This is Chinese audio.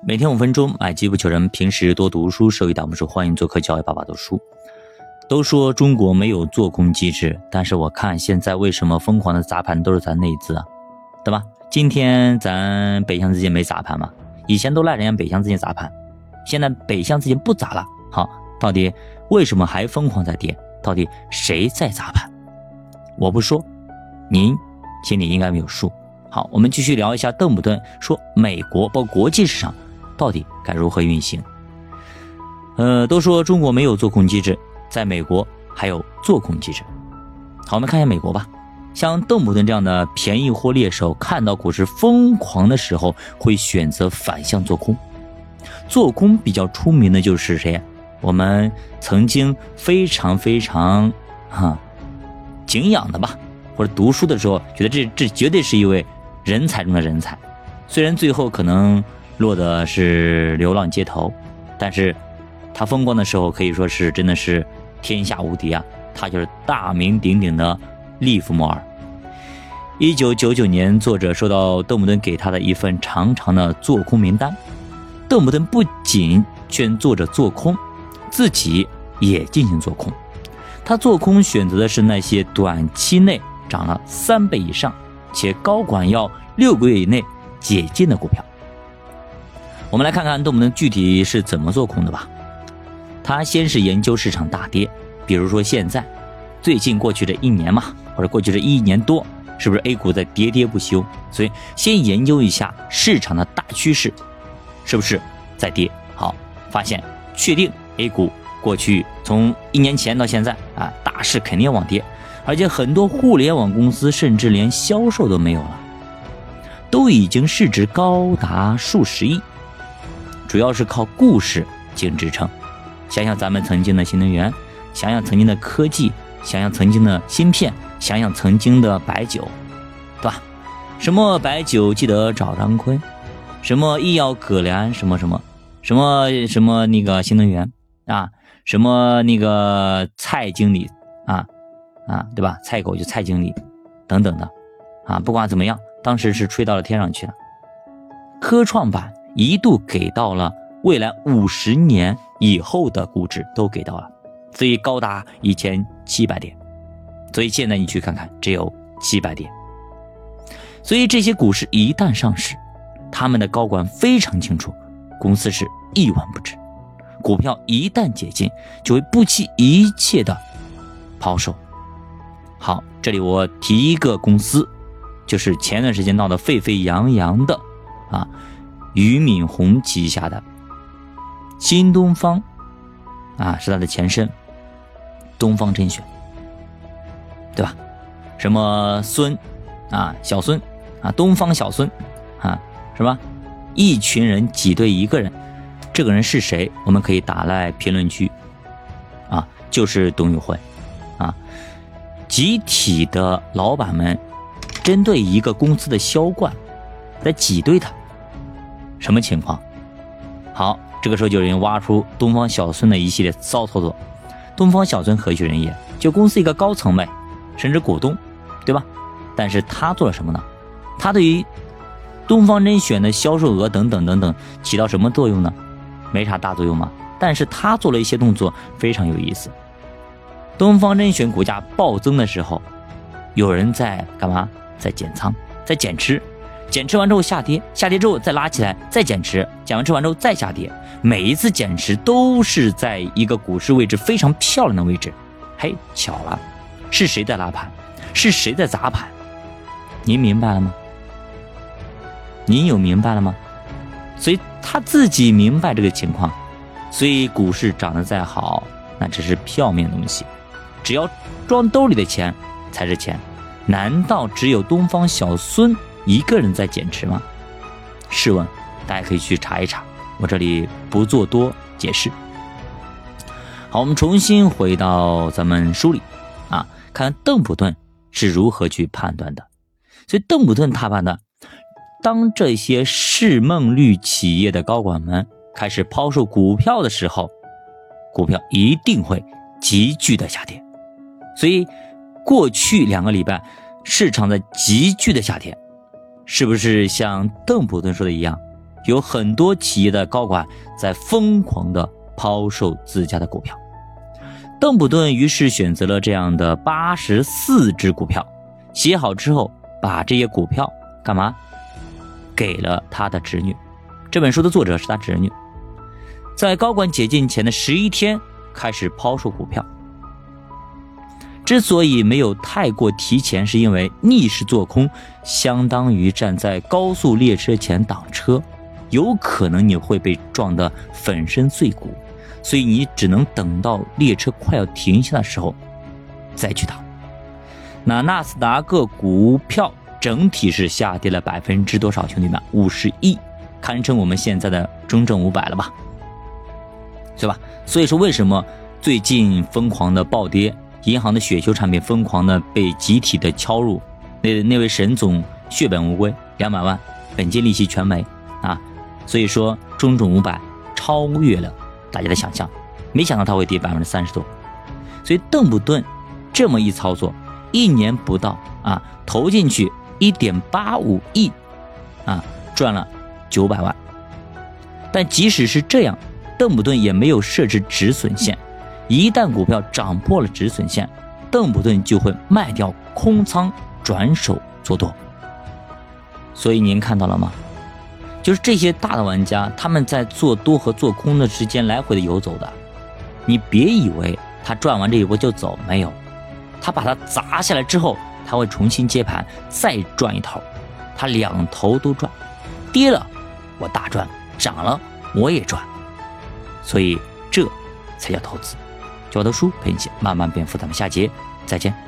每天五分钟，买机不求人。平时多读书，收益挡不住。欢迎做客教育爸爸读书。都说中国没有做空机制，但是我看现在为什么疯狂的砸盘都是咱内资啊，对吧？今天咱北向资金没砸盘吗？以前都赖人家北向资金砸盘，现在北向资金不砸了。好，到底为什么还疯狂在跌？到底谁在砸盘？我不说，您心里应该没有数。好，我们继续聊一下邓普顿说美国包括国际市场。到底该如何运行？呃，都说中国没有做空机制，在美国还有做空机制。好，我们看一下美国吧。像邓普顿这样的便宜货猎手，看到股市疯狂的时候，会选择反向做空。做空比较出名的就是谁？我们曾经非常非常啊敬仰的吧，或者读书的时候觉得这这绝对是一位人才中的人才。虽然最后可能。落的是流浪街头，但是他风光的时候可以说是真的是天下无敌啊！他就是大名鼎鼎的利弗莫尔。一九九九年，作者收到邓普顿给他的一份长长的做空名单，邓普顿不仅劝作者做空，自己也进行做空。他做空选择的是那些短期内涨了三倍以上，且高管要六个月以内解禁的股票。我们来看看邓普顿具体是怎么做空的吧。他先是研究市场大跌，比如说现在，最近过去这一年嘛，或者过去这一年多，是不是 A 股在喋喋不休？所以先研究一下市场的大趋势，是不是在跌？好，发现确定 A 股过去从一年前到现在啊，大势肯定往跌，而且很多互联网公司甚至连销售都没有了，都已经市值高达数十亿。主要是靠故事进支撑，想想咱们曾经的新能源，想想曾经的科技，想想曾经的芯片，想想曾经的白酒，对吧？什么白酒记得找张坤，什么医药可怜，什么什么，什么什么那个新能源啊，什么那个蔡经理啊啊，对吧？蔡狗就蔡经理等等的啊，不管怎么样，当时是吹到了天上去了，科创板。一度给到了未来五十年以后的估值都给到了，所以高达一千七百点。所以现在你去看看，只有七百点。所以这些股市一旦上市，他们的高管非常清楚，公司是一文不值。股票一旦解禁，就会不惜一切的抛售。好，这里我提一个公司，就是前段时间闹得沸沸扬扬的啊。俞敏洪旗下的新东方啊，是它的前身，东方甄选，对吧？什么孙啊，小孙啊，东方小孙啊，是吧？一群人挤兑一个人，这个人是谁？我们可以打在评论区啊，就是董宇辉啊，集体的老板们针对一个公司的销冠在挤兑他。什么情况？好，这个时候就有人挖出东方小孙的一系列骚操作。东方小孙何许人也？就公司一个高层呗，甚至股东，对吧？但是他做了什么呢？他对于东方甄选的销售额等等等等起到什么作用呢？没啥大作用嘛。但是他做了一些动作非常有意思。东方甄选股价暴增的时候，有人在干嘛？在减仓，在减持。减持完之后下跌，下跌之后再拉起来，再减持，减完持完之后再下跌。每一次减持都是在一个股市位置非常漂亮的位置。嘿，巧了，是谁在拉盘？是谁在砸盘？您明白了吗？您有明白了吗？所以他自己明白这个情况，所以股市涨得再好，那只是票面东西，只要装兜里的钱才是钱。难道只有东方小孙？一个人在减持吗？试问，大家可以去查一查，我这里不做多解释。好，我们重新回到咱们书里啊，看邓普顿是如何去判断的。所以邓普顿他判断，当这些市梦率企业的高管们开始抛售股票的时候，股票一定会急剧的下跌。所以过去两个礼拜市场在急剧的下跌。是不是像邓普顿说的一样，有很多企业的高管在疯狂的抛售自家的股票。邓普顿于是选择了这样的八十四只股票，写好之后，把这些股票干嘛？给了他的侄女。这本书的作者是他侄女，在高管解禁前的十一天开始抛售股票。之所以没有太过提前，是因为逆势做空相当于站在高速列车前挡车，有可能你会被撞得粉身碎骨，所以你只能等到列车快要停下的时候再去挡。那纳斯达克股票整体是下跌了百分之多少？兄弟们，五十一，堪称我们现在的中证五百了吧？对吧？所以说，为什么最近疯狂的暴跌？银行的雪球产品疯狂的被集体的敲入，那那位沈总血本无归，两百万本金利息全没啊！所以说中证五百超越了大家的想象，没想到它会跌百分之三十多。所以邓普顿这么一操作，一年不到啊，投进去一点八五亿啊，赚了九百万。但即使是这样，邓普顿也没有设置止损线。一旦股票涨破了止损线，邓普顿就会卖掉空仓，转手做多。所以您看到了吗？就是这些大的玩家，他们在做多和做空的之间来回的游走的。你别以为他赚完这一波就走，没有，他把它砸下来之后，他会重新接盘，再赚一头，他两头都赚。跌了我大赚，涨了我也赚，所以这才叫投资。教的书陪你一起慢慢变富，咱们下节再见。